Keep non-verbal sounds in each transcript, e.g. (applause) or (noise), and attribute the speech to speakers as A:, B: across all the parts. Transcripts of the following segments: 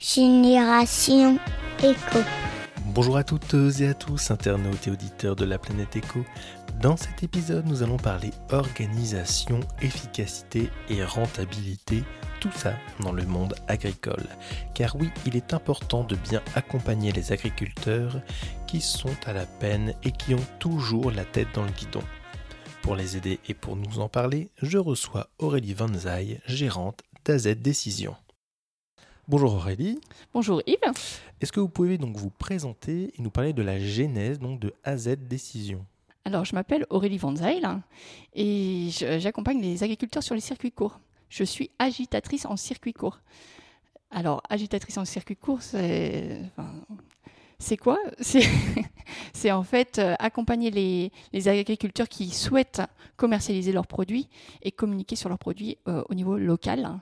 A: Génération Éco.
B: Bonjour à toutes et à tous, internautes et auditeurs de la planète Éco. Dans cet épisode, nous allons parler organisation, efficacité et rentabilité, tout ça dans le monde agricole. Car oui, il est important de bien accompagner les agriculteurs qui sont à la peine et qui ont toujours la tête dans le guidon. Pour les aider et pour nous en parler, je reçois Aurélie Van Zyl, gérante d'AZ Décision. Bonjour Aurélie.
C: Bonjour Yves.
B: Est-ce que vous pouvez donc vous présenter et nous parler de la genèse donc de AZ Décision
C: Alors, je m'appelle Aurélie Van Zyl et j'accompagne les agriculteurs sur les circuits courts. Je suis agitatrice en circuit court. Alors, agitatrice en circuit court, c'est c'est quoi? (laughs) C'est en fait euh, accompagner les, les, agriculteurs qui souhaitent commercialiser leurs produits et communiquer sur leurs produits euh, au niveau local.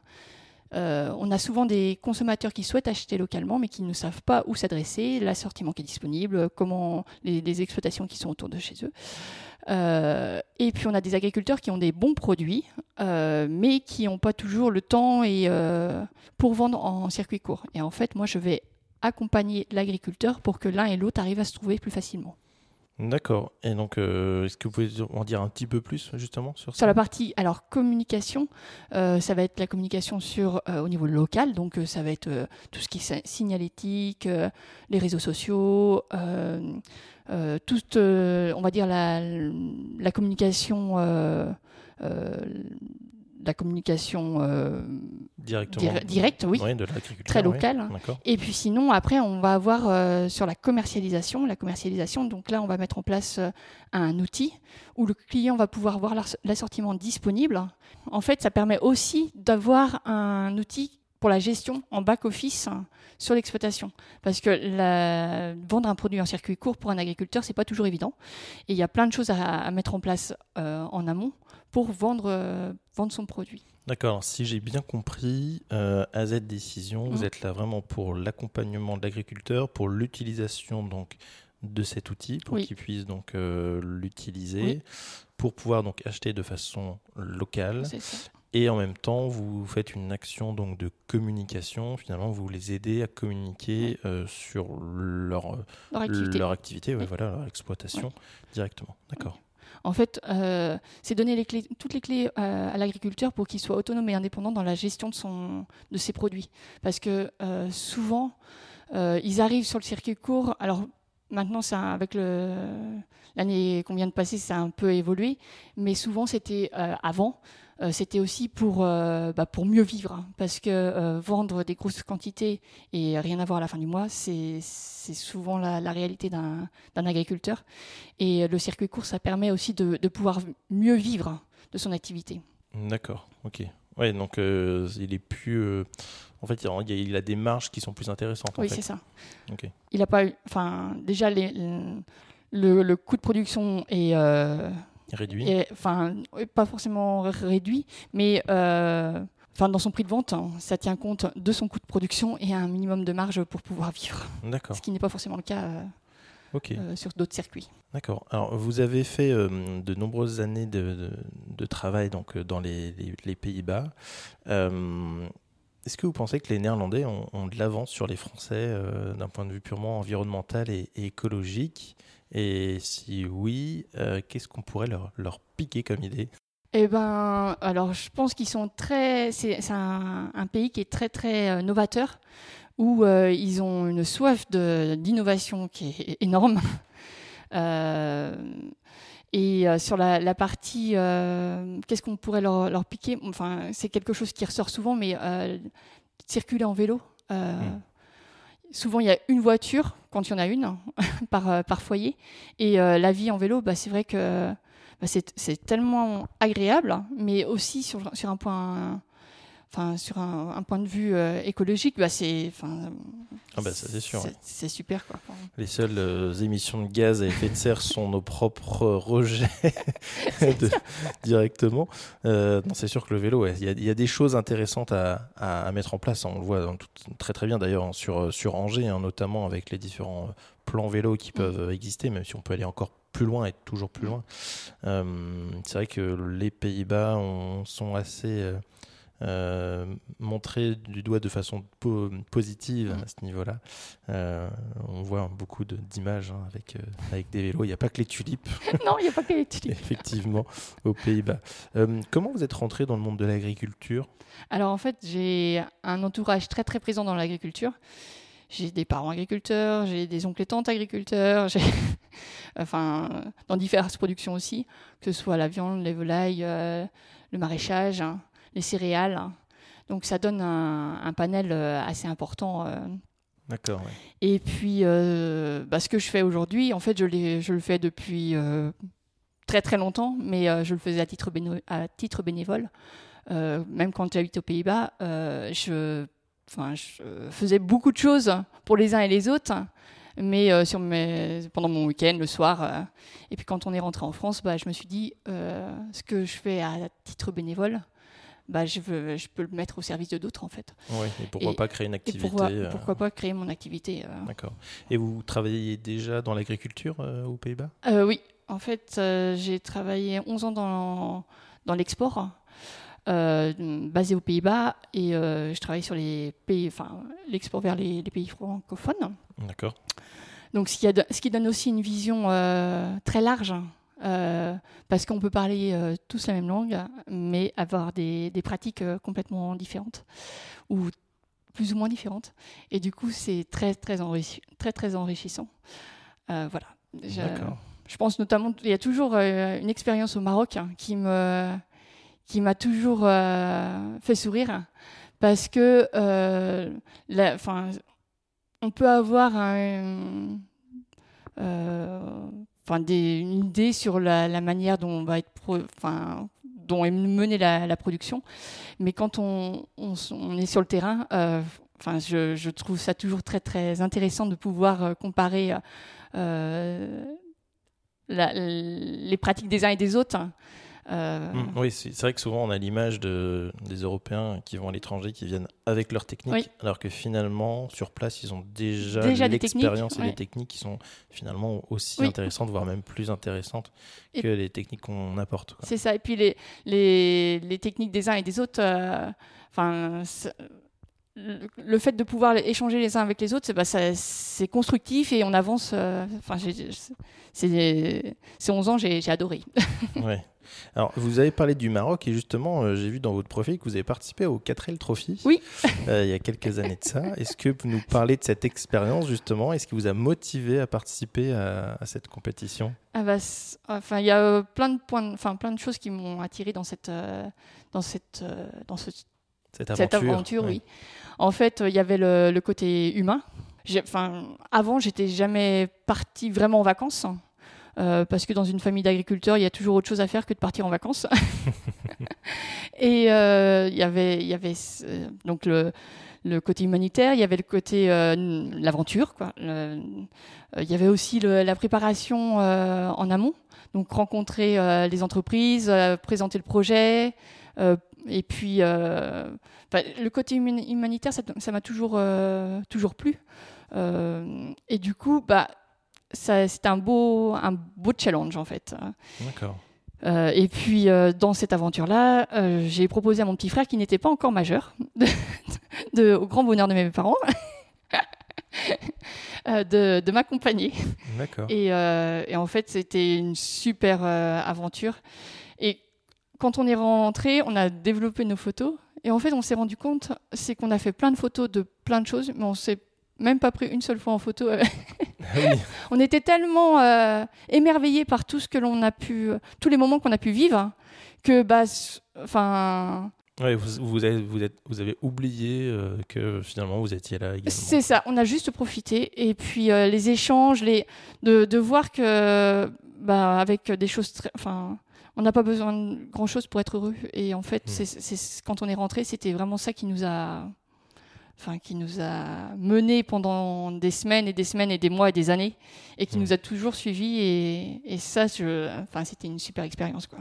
C: Euh, on a souvent des consommateurs qui souhaitent acheter localement, mais qui ne savent pas où s'adresser, l'assortiment qui est disponible, comment les, exploitations qui sont autour de chez eux. Euh, et puis on a des agriculteurs qui ont des bons produits, euh, mais qui n'ont pas toujours le temps pour vendre en circuit court. Et en fait, moi, je vais accompagner l'agriculteur pour que l'un et l'autre arrivent à se trouver plus facilement.
B: D'accord. Et donc, euh, est-ce que vous pouvez en dire un petit peu plus justement sur ça
C: Sur la partie, alors communication, euh, ça va être la communication sur euh, au niveau local, donc ça va être tout ce qui est signalétique, les réseaux sociaux, toute, on va dire la, la communication la communication euh, directe, oui, très locale. et puis sinon, après, on va avoir euh, sur la commercialisation, la commercialisation. Donc là, on va mettre en place euh, un outil où le client va pouvoir voir l'assortiment disponible. En fait, ça permet aussi d'avoir un outil pour la gestion en back-office sur l'exploitation. Parce que la... vendre un produit en circuit court pour un agriculteur, c'est pas toujours évident. Et il y a plein de choses à, mettre en place en amont pour vendre, euh, vendre son produit.
B: D'accord, si j'ai bien compris, euh, AZ Décision, vous mhm. êtes là vraiment pour l'accompagnement de l'agriculteur, pour l'utilisation donc de cet outil, pour qu'il puisse donc euh, l'utiliser, pour pouvoir donc acheter de façon locale. Et en même temps, vous faites une action donc de communication. Finalement, vous les aidez à communiquer sur leur, leur activité, leur, activité voilà, leur exploitation directement. D'accord.
C: En fait, euh, c'est donner les clés, toutes les clés euh, à, l'agriculteur pour qu'il soit autonome et indépendant dans la gestion de, son, de ses produits. Parce que euh, souvent, ils arrivent sur le circuit court. Alors maintenant, ça, avec l'année qu'on vient de passer, ça a un peu évolué. Mais souvent, c'était avant. Euh, c'était aussi pour, euh, bah, pour mieux vivre. Hein, parce que euh, vendre des grosses quantités et rien avoir à la fin du mois, c'est souvent la, réalité d'un agriculteur. Et le circuit court, ça permet aussi de, de pouvoir mieux vivre de son activité.
B: D'accord, ok. Ouais, donc il est plus. en fait, il a, des marges qui sont plus intéressantes.
C: Oui, c'est ça. Il a pas. Enfin, déjà, les, le, le, coût de production est
B: Réduit
C: Enfin, pas forcément réduit, mais euh, enfin, dans son prix de vente, hein, ça tient compte de son coût de production et un minimum de marge pour pouvoir vivre.
B: D'accord.
C: Ce qui n'est pas forcément le cas euh, euh, sur d'autres circuits.
B: D'accord. Alors, vous avez fait de nombreuses années de, de, travail donc, dans les, les, Pays-Bas. Est-ce que vous pensez que les Néerlandais ont, de l'avance sur les Français d'un point de vue purement environnemental et écologique? Et si oui, euh, qu'est-ce qu'on pourrait leur, leur, piquer comme idée?
C: Eh ben, alors je pense qu'ils sont très. C'est un, un, pays qui est très très euh, novateur, où euh, ils ont une soif d'innovation qui est énorme. (laughs) et sur la, la partie, qu'est-ce qu'on pourrait leur, leur, piquer? Enfin, c'est quelque chose qui ressort souvent, mais circuler en vélo. Hmm. Souvent, il y a une voiture, quand il y en a une, (laughs) par, euh, par foyer. Et euh, la vie en vélo, bah, c'est vrai que bah, c'est tellement agréable, mais aussi sur un point enfin sur un, point de vue euh, écologique, bah c'est, enfin,
B: ah bah c'est sûr.
C: C'est super quoi.
B: Les seules euh, émissions de gaz à effet de serre sont nos propres rejets (laughs) (laughs) directement. Euh, c'est sûr que le vélo, il y, y, a des choses intéressantes à, à, mettre en place. On le voit très très bien d'ailleurs sur sur Angers, hein, notamment avec les différents plans vélo qui mm. peuvent exister, même si on peut aller encore plus loin et toujours plus loin. c'est vrai que les Pays-Bas sont assez euh, montrer du doigt de façon positive à ce niveau-là. Euh, on voit beaucoup d'images hein, avec, euh, avec des vélos. Il n'y a pas que les tulipes. (laughs)
C: non, il n'y a pas que les (laughs) tulipes.
B: Effectivement, aux Pays-Bas. comment vous êtes rentré dans le monde de l'agriculture?
C: Alors en fait, j'ai un entourage très très présent dans l'agriculture. J'ai des parents agriculteurs, j'ai des oncles et tantes agriculteurs, (laughs) enfin, dans diverses productions aussi, que ce soit la viande, les volailles, le maraîchage. Hein les céréales. Donc ça donne un, panel euh, assez important. Euh.
B: D'accord.
C: Et puis, euh, bah, ce que je fais aujourd'hui, en fait, je, je, le fais depuis très très longtemps, mais je le faisais à titre, à titre bénévole. même quand j'habite aux Pays-Bas, je, je faisais beaucoup de choses pour les uns et les autres mais sur mes, pendant mon week-end, le soir. et puis quand on est rentré en France, bah, je me suis dit, ce que je fais à titre bénévole, bah, je, veux, je peux le mettre au service de d'autres en fait.
B: Oui, et pourquoi pas créer une activité
C: euh, pourquoi, pas créer mon activité euh.
B: D'accord. Et vous travaillez déjà dans l'agriculture euh, aux Pays-Bas?
C: Oui, en fait, j'ai travaillé 11 ans dans, dans l'export. basé aux Pays-Bas et je travaille sur les pays, enfin l'export vers les, les, pays francophones.
B: D'accord.
C: Donc ce qui, a, ce qui donne aussi une vision très large parce qu'on peut parler euh, tous la même langue, mais avoir des, des pratiques euh, complètement différentes ou plus ou moins différentes. Et du coup, c'est très très, très très enrichissant. voilà. Je, je, pense notamment, il y a toujours une expérience au Maroc hein, qui me qui m'a toujours fait sourire parce que, enfin, on peut avoir un une idée sur la, manière dont on va être, enfin dont est menée la, production. Mais quand on, est sur le terrain, euh, enfin je, trouve ça toujours très très intéressant de pouvoir euh, comparer euh, les pratiques des uns et des autres.
B: Euh, mm, oui, c'est vrai que souvent on a l'image de, des Européens qui vont à l'étranger, qui viennent avec leurs techniques, alors que finalement, sur place, ils ont déjà, l'expérience et les techniques qui sont finalement aussi intéressantes, voire même plus intéressantes que les techniques qu'on apporte.
C: C'est ça, et puis les, les, les, techniques des uns et des autres, euh, enfin le fait de pouvoir échanger les uns avec les autres, c'est constructif et on avance. Euh, enfin, c'est 11 ans, j'ai adoré. (laughs)
B: ouais. Alors, vous avez parlé du Maroc et justement, euh, j'ai vu dans votre profil que vous avez participé au 4L Trophy.
C: Oui.
B: Euh, il y a quelques années de ça. Est-ce que vous nous parlez de cette expérience justement? Est-ce qui vous a motivé à participer à, cette compétition?
C: Ah bah, Enfin, il y a plein de points, enfin plein de choses qui m'ont attiré dans cette, dans cette, dans ce,
B: cette aventure,
C: oui. En fait, il y avait le, côté humain. Enfin, avant, j'étais jamais partie vraiment en vacances. Euh, parce que dans une famille d'agriculteurs, il y a toujours autre chose à faire que de partir en vacances. (laughs) et euh, il y avait, il y avait donc le, le, côté humanitaire, il y avait le côté euh, l'aventure, quoi. il y avait aussi la préparation en amont, donc rencontrer les entreprises, présenter le projet, et puis, euh, le côté humanitaire, ça m'a toujours, euh, toujours plu. Euh, et du coup, bah, c'est un beau, un beau challenge en fait.
B: D'accord.
C: et puis dans cette aventure-là, j'ai proposé à mon petit frère qui n'était pas encore majeur, (laughs) de, au grand bonheur de mes parents, (laughs) de, de m'accompagner.
B: D'accord.
C: Et, et, en fait, c'était une super aventure. Quand on est rentré, on a développé nos photos. Et en fait, on s'est rendu compte, c'est qu'on a fait plein de photos de plein de choses, mais on s'est même pas pris une seule fois en photo. (laughs) (laughs) Ah on était tellement euh, émerveillés par tout ce que l'on a pu, tous les moments qu'on a pu vivre, que bah, enfin.
B: vous, vous, avez, vous, êtes, vous avez oublié euh, que finalement vous étiez là également.
C: C'est ça, on a juste profité. Et puis euh, les échanges, les, de, de voir que bah, avec des choses très. Enfin, on n'a pas besoin de grand chose pour être heureux. Et en fait, c'est, quand on est rentré, c'était vraiment ça qui nous a, enfin, qui nous a mené pendant des semaines et des semaines et des mois et des années, et qui hmm. nous a toujours suivis. Et, ça, enfin, c'était une super expérience, quoi.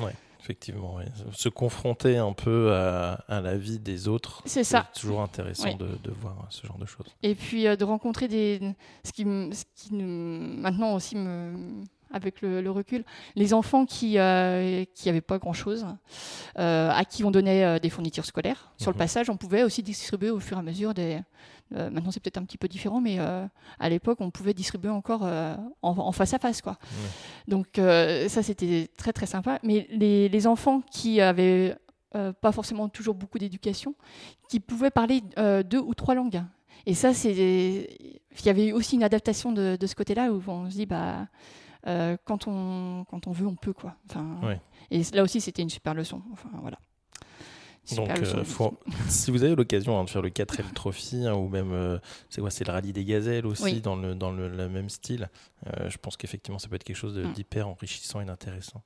B: Ouais. Effectivement, se confronter un peu à, la vie des autres,
C: c'est
B: toujours intéressant de, voir ce genre de choses.
C: Et puis euh, de rencontrer des, ce qui, ce qui maintenant aussi me, avec le, recul. Les enfants qui n'avaient qui pas grand-chose, à qui on donnait des fournitures scolaires. Sur le mhm. passage, on pouvait aussi distribuer au fur et à mesure des... maintenant, c'est peut-être un petit peu différent, mais à l'époque, on pouvait distribuer encore en, face à face. Quoi. Donc, ça, c'était très, très sympa. Mais les, les enfants qui avaient euh, pas forcément toujours beaucoup d'éducation, qui pouvaient parler euh, deux ou trois langues. Et ça, c'est, il y avait aussi une adaptation de, ce côté-là où on se dit, bah, euh, quand on quand on veut, on peut quoi. Enfin, Et là aussi, c'était une super leçon. Enfin, voilà.
B: Donc, euh, (laughs) si vous avez l'occasion hein, de faire le 4L Trophy hein, ou même, euh, c'est quoi, c'est le rallye des gazelles aussi dans le dans le, même style. Euh, je pense qu'effectivement, ça peut être quelque chose mm. d'hyper enrichissant et d'intéressant.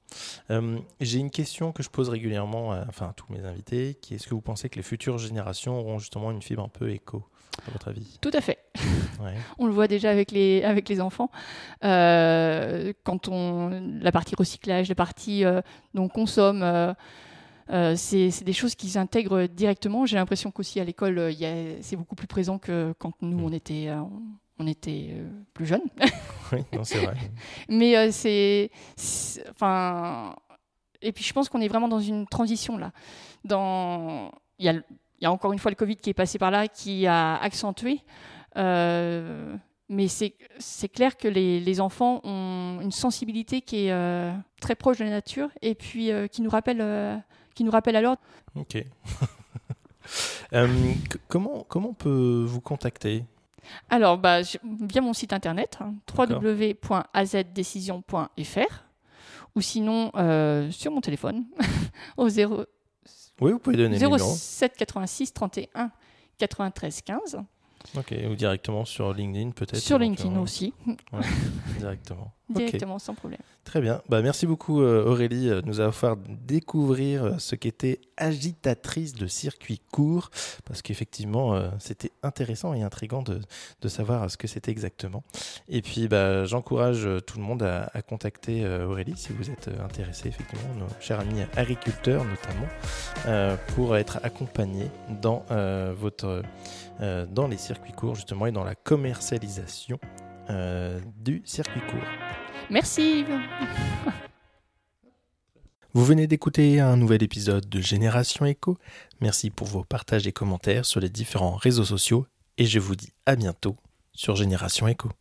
B: J'ai une question que je pose régulièrement, à, enfin à tous mes invités, qui est est-ce que vous pensez que les futures générations auront justement une fibre un peu éco à votre avis?
C: Tout à fait. (laughs) on le voit déjà avec les, avec les enfants. quand on, la partie recyclage, la partie dont on consomme, euh, c'est des choses qu'ils intègrent directement. J'ai l'impression qu'aussi à l'école, euh, c'est beaucoup plus présent que quand nous, on était, euh, on était plus jeunes. (laughs)
B: oui, c'est vrai. (laughs)
C: Mais c'est. Enfin. Et puis je pense qu'on est vraiment dans une transition là. Dans... Il, y a, il y a encore une fois le Covid qui est passé par là, qui a accentué. Mais c'est clair que les, les, enfants ont une sensibilité qui est très proche de la nature et puis qui nous rappelle qui nous rappelle alors.
B: Ok. (laughs) Euh, comment, comment on peut vous contacter?
C: Alors, bah, via mon site internet, hein, www.azdecision.fr, ou sinon euh, sur mon téléphone, (laughs) au 0...
B: Oui, vous pouvez donner
C: 07 86 31 93 15.
B: Ok, ou directement sur LinkedIn peut-être
C: Sur LinkedIn aussi. (laughs)
B: directement.
C: Directement, sans problème.
B: Très bien. Bah, merci beaucoup euh, Aurélie euh, de nous avoir fait découvrir euh, ce qu'était agitatrice de circuit court, parce qu'effectivement, c'était intéressant et intriguant de, de savoir ce que c'était exactement. Et puis, bah, j'encourage tout le monde à, à contacter Aurélie si vous êtes intéressé, effectivement, nos chers amis agriculteurs notamment, pour être accompagnés dans, votre, dans les circuits courts, justement, et dans la commercialisation du circuit court.
C: Merci. (laughs)
B: Vous venez d'écouter un nouvel épisode de Génération Echo. Merci pour vos partages et commentaires sur les différents réseaux sociaux et je vous dis à bientôt sur Génération Echo.